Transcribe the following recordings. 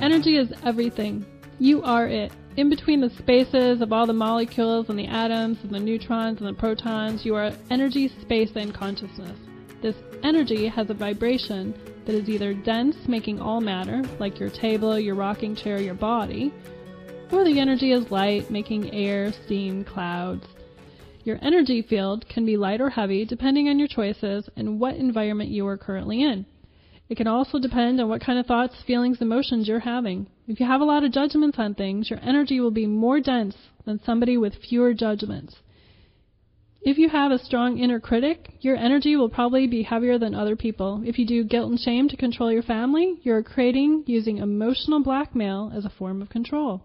Energy is everything. You are it. In between the spaces of all the molecules and the atoms and the neutrons and the protons, you are energy, space, and consciousness. This energy has a vibration that is either dense, making all matter, like your table, your rocking chair, your body, or the energy is light, making air, steam, clouds. Your energy field can be light or heavy depending on your choices and what environment you are currently in. It can also depend on what kind of thoughts, feelings, emotions you're having. If you have a lot of judgments on things, your energy will be more dense than somebody with fewer judgments. If you have a strong inner critic, your energy will probably be heavier than other people. If you do guilt and shame to control your family, you're creating using emotional blackmail as a form of control.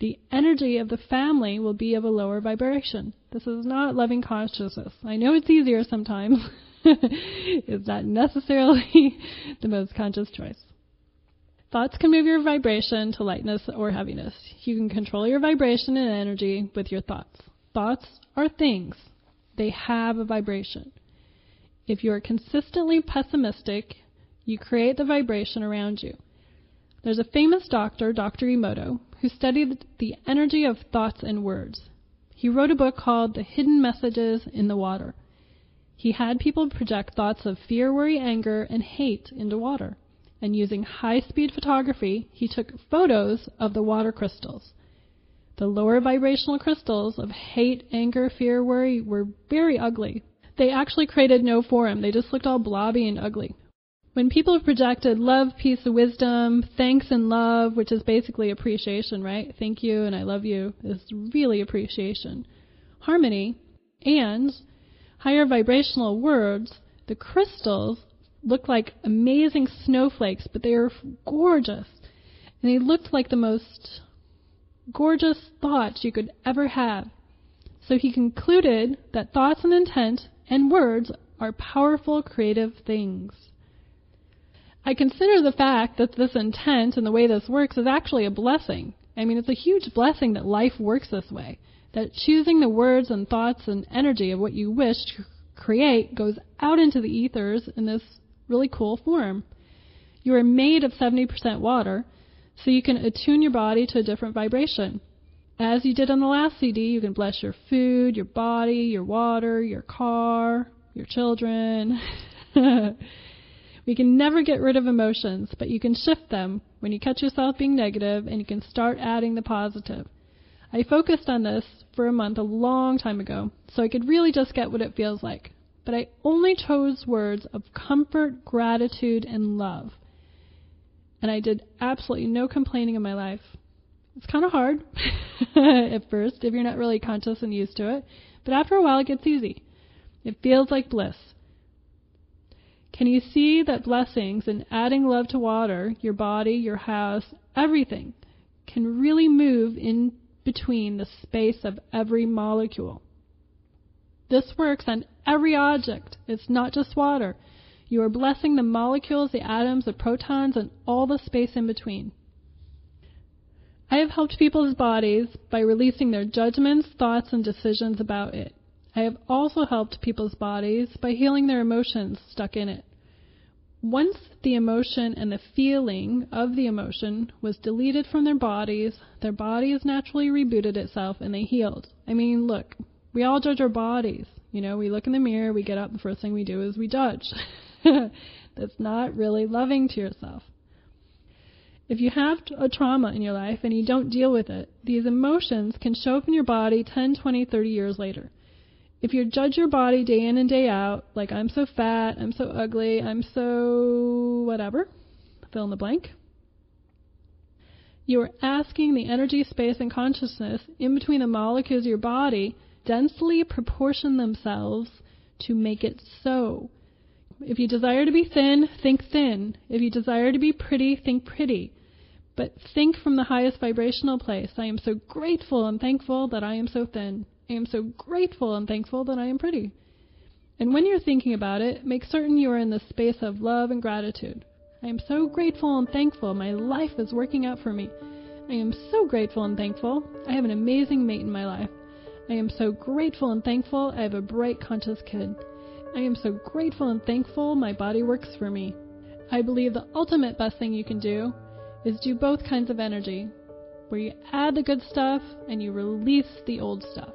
The energy of the family will be of a lower vibration. This is not loving consciousness. I know it's easier sometimes. is not necessarily the most conscious choice. Thoughts can move your vibration to lightness or heaviness. You can control your vibration and energy with your thoughts. Thoughts are things, they have a vibration. If you are consistently pessimistic, you create the vibration around you. There's a famous doctor, Dr. Emoto, who studied the energy of thoughts and words. He wrote a book called The Hidden Messages in the Water. He had people project thoughts of fear, worry, anger, and hate into water. And using high speed photography, he took photos of the water crystals. The lower vibrational crystals of hate, anger, fear, worry were very ugly. They actually created no form, they just looked all blobby and ugly. When people projected love, peace, wisdom, thanks, and love, which is basically appreciation, right? Thank you and I love you is really appreciation. Harmony and higher vibrational words, the crystals looked like amazing snowflakes, but they were gorgeous. And they looked like the most gorgeous thoughts you could ever have. So he concluded that thoughts and intent and words are powerful creative things. I consider the fact that this intent and the way this works is actually a blessing. I mean, it's a huge blessing that life works this way that choosing the words and thoughts and energy of what you wish to create goes out into the ethers in this really cool form. You are made of 70% water, so you can attune your body to a different vibration. As you did on the last CD, you can bless your food, your body, your water, your car, your children. we can never get rid of emotions, but you can shift them when you catch yourself being negative and you can start adding the positive. I focused on this for a month a long time ago, so I could really just get what it feels like. But I only chose words of comfort, gratitude, and love. And I did absolutely no complaining in my life. It's kind of hard at first if you're not really conscious and used to it, but after a while it gets easy. It feels like bliss. Can you see that blessings and adding love to water, your body, your house, everything, can really move in between the space of every molecule. This works on every object. It's not just water. You are blessing the molecules, the atoms, the protons, and all the space in between. I have helped people's bodies by releasing their judgments, thoughts, and decisions about it. I have also helped people's bodies by healing their emotions stuck in it. Once the emotion and the feeling of the emotion was deleted from their bodies, their bodies naturally rebooted itself and they healed. I mean, look, we all judge our bodies. You know, we look in the mirror, we get up, the first thing we do is we judge. That's not really loving to yourself. If you have a trauma in your life and you don't deal with it, these emotions can show up in your body 10, 20, 30 years later. If you judge your body day in and day out, like I'm so fat, I'm so ugly, I'm so whatever, fill in the blank, you are asking the energy, space, and consciousness in between the molecules of your body densely proportion themselves to make it so. If you desire to be thin, think thin. If you desire to be pretty, think pretty. But think from the highest vibrational place. I am so grateful and thankful that I am so thin. I am so grateful and thankful that I am pretty. And when you're thinking about it, make certain you are in the space of love and gratitude. I am so grateful and thankful my life is working out for me. I am so grateful and thankful I have an amazing mate in my life. I am so grateful and thankful I have a bright, conscious kid. I am so grateful and thankful my body works for me. I believe the ultimate best thing you can do is do both kinds of energy, where you add the good stuff and you release the old stuff.